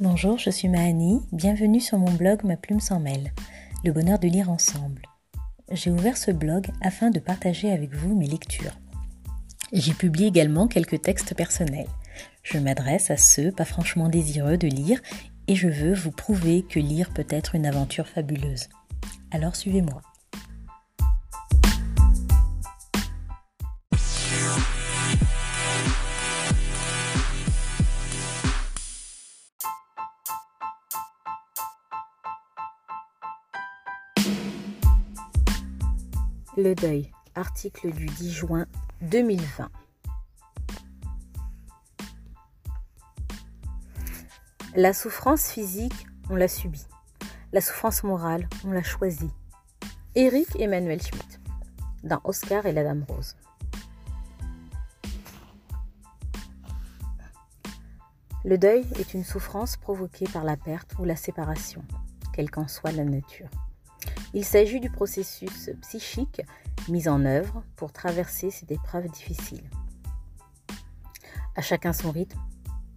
Bonjour, je suis Mahani, bienvenue sur mon blog Ma plume sans mêle, le bonheur de lire ensemble. J'ai ouvert ce blog afin de partager avec vous mes lectures. J'y publie également quelques textes personnels. Je m'adresse à ceux pas franchement désireux de lire et je veux vous prouver que lire peut être une aventure fabuleuse. Alors suivez-moi. Le deuil, article du 10 juin 2020. La souffrance physique, on l'a subie. La souffrance morale, on l'a choisie. Eric Emmanuel Schmitt, dans Oscar et la Dame Rose. Le deuil est une souffrance provoquée par la perte ou la séparation, quelle qu'en soit la nature. Il s'agit du processus psychique mis en œuvre pour traverser cette épreuve difficile. À chacun son rythme,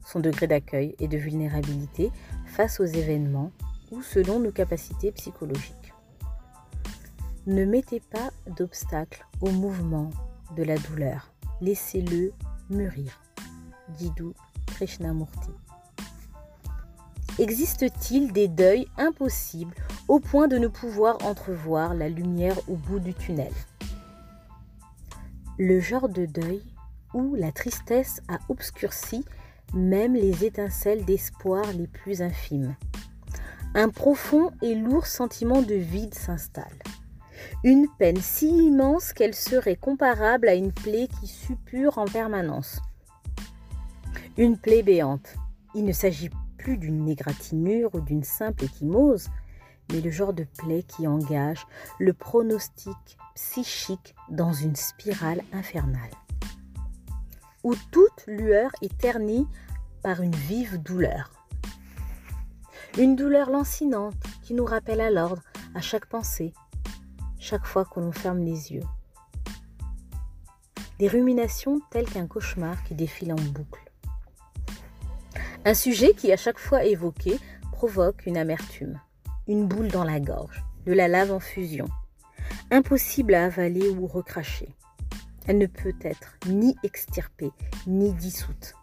son degré d'accueil et de vulnérabilité face aux événements ou selon nos capacités psychologiques. Ne mettez pas d'obstacle au mouvement de la douleur. Laissez-le mûrir. Jiddu Krishnamurti. Existe-t-il des deuils impossibles au point de ne pouvoir entrevoir la lumière au bout du tunnel Le genre de deuil où la tristesse a obscurci même les étincelles d'espoir les plus infimes. Un profond et lourd sentiment de vide s'installe. Une peine si immense qu'elle serait comparable à une plaie qui suppure en permanence. Une plaie béante. Il ne s'agit d'une égratignure ou d'une simple échymose, mais le genre de plaie qui engage le pronostic psychique dans une spirale infernale, où toute lueur est ternie par une vive douleur. Une douleur lancinante qui nous rappelle à l'ordre à chaque pensée, chaque fois que l'on ferme les yeux. Des ruminations telles qu'un cauchemar qui défile en boucle. Un sujet qui, à chaque fois évoqué, provoque une amertume, une boule dans la gorge, de la lave en fusion, impossible à avaler ou recracher. Elle ne peut être ni extirpée, ni dissoute.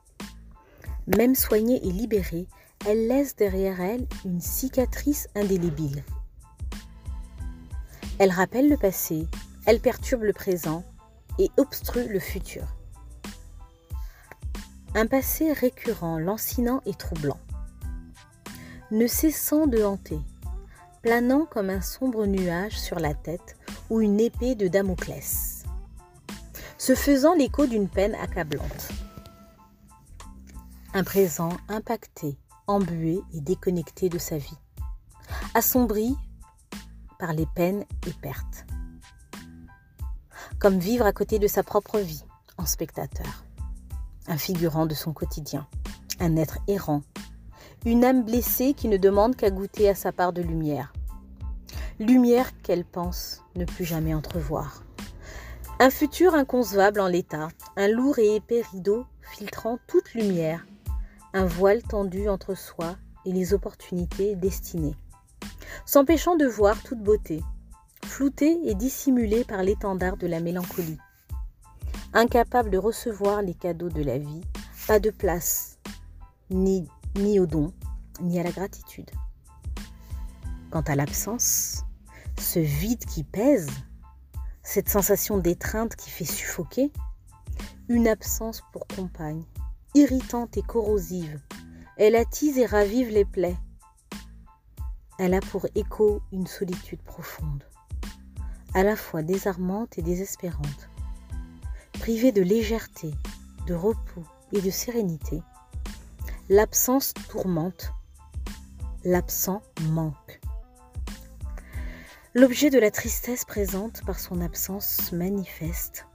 Même soignée et libérée, elle laisse derrière elle une cicatrice indélébile. Elle rappelle le passé, elle perturbe le présent et obstrue le futur. Un passé récurrent, lancinant et troublant. Ne cessant de hanter, planant comme un sombre nuage sur la tête ou une épée de Damoclès. Se faisant l'écho d'une peine accablante. Un présent impacté, embué et déconnecté de sa vie. Assombri par les peines et pertes. Comme vivre à côté de sa propre vie en spectateur un figurant de son quotidien, un être errant, une âme blessée qui ne demande qu'à goûter à sa part de lumière. Lumière qu'elle pense ne plus jamais entrevoir. Un futur inconcevable en l'état, un lourd et épais rideau filtrant toute lumière, un voile tendu entre soi et les opportunités destinées, s'empêchant de voir toute beauté, floutée et dissimulée par l'étendard de la mélancolie incapable de recevoir les cadeaux de la vie, pas de place, ni, ni au don, ni à la gratitude. Quant à l'absence, ce vide qui pèse, cette sensation d'étreinte qui fait suffoquer, une absence pour compagne, irritante et corrosive, elle attise et ravive les plaies. Elle a pour écho une solitude profonde, à la fois désarmante et désespérante privé de légèreté, de repos et de sérénité, l'absence tourmente, l'absent manque. L'objet de la tristesse présente par son absence manifeste,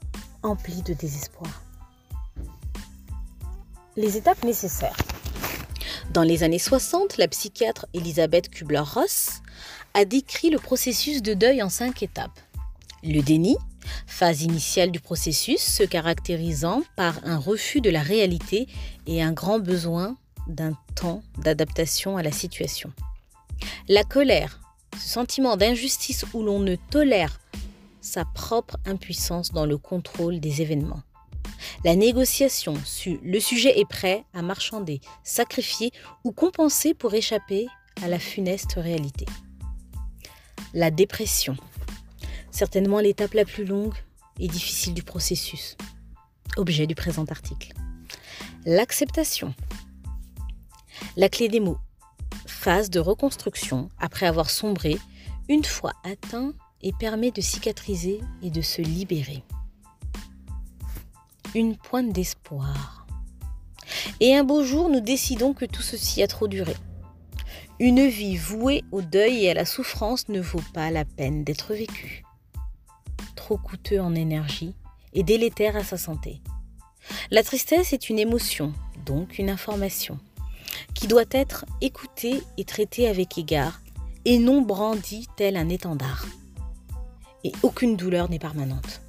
empli de désespoir. Les étapes nécessaires. Dans les années 60, la psychiatre Elisabeth Kubler-Ross a décrit le processus de deuil en cinq étapes. Le déni, phase initiale du processus se caractérisant par un refus de la réalité et un grand besoin d'un temps d'adaptation à la situation. La colère, ce sentiment d'injustice où l'on ne tolère sa propre impuissance dans le contrôle des événements. La négociation, le sujet est prêt à marchander, sacrifier ou compenser pour échapper à la funeste réalité. La dépression, certainement l'étape la plus longue et difficile du processus, objet du présent article. L'acceptation, la clé des mots, phase de reconstruction après avoir sombré, une fois atteint et permet de cicatriser et de se libérer. Une pointe d'espoir. Et un beau jour, nous décidons que tout ceci a trop duré. Une vie vouée au deuil et à la souffrance ne vaut pas la peine d'être vécue. Coûteux en énergie et délétère à sa santé. La tristesse est une émotion, donc une information, qui doit être écoutée et traitée avec égard et non brandie tel un étendard et aucune douleur n'est permanente.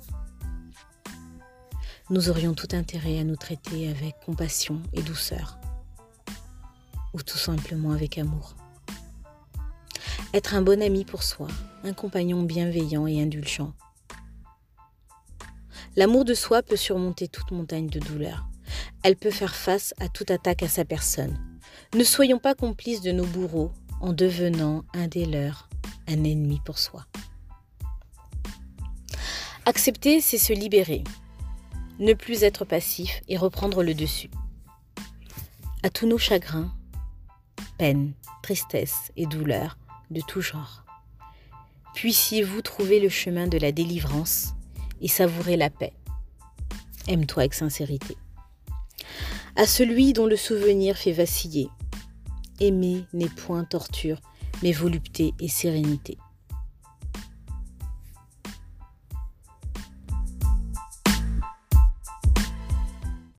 Nous aurions tout intérêt à nous traiter avec compassion et douceur, ou tout simplement avec amour. Être un bon ami pour soi, un compagnon bienveillant et indulgent. L'amour de soi peut surmonter toute montagne de douleur. Elle peut faire face à toute attaque à sa personne. Ne soyons pas complices de nos bourreaux en devenant un des leurs, un ennemi pour soi. Accepter, c'est se libérer, ne plus être passif et reprendre le dessus. À tous nos chagrins, peines, tristesse et douleurs de tout genre, puissiez-vous trouver le chemin de la délivrance et savourer la paix. Aime-toi avec sincérité. À celui dont le souvenir fait vaciller, aimer n'est point torture, mais volupté et sérénité.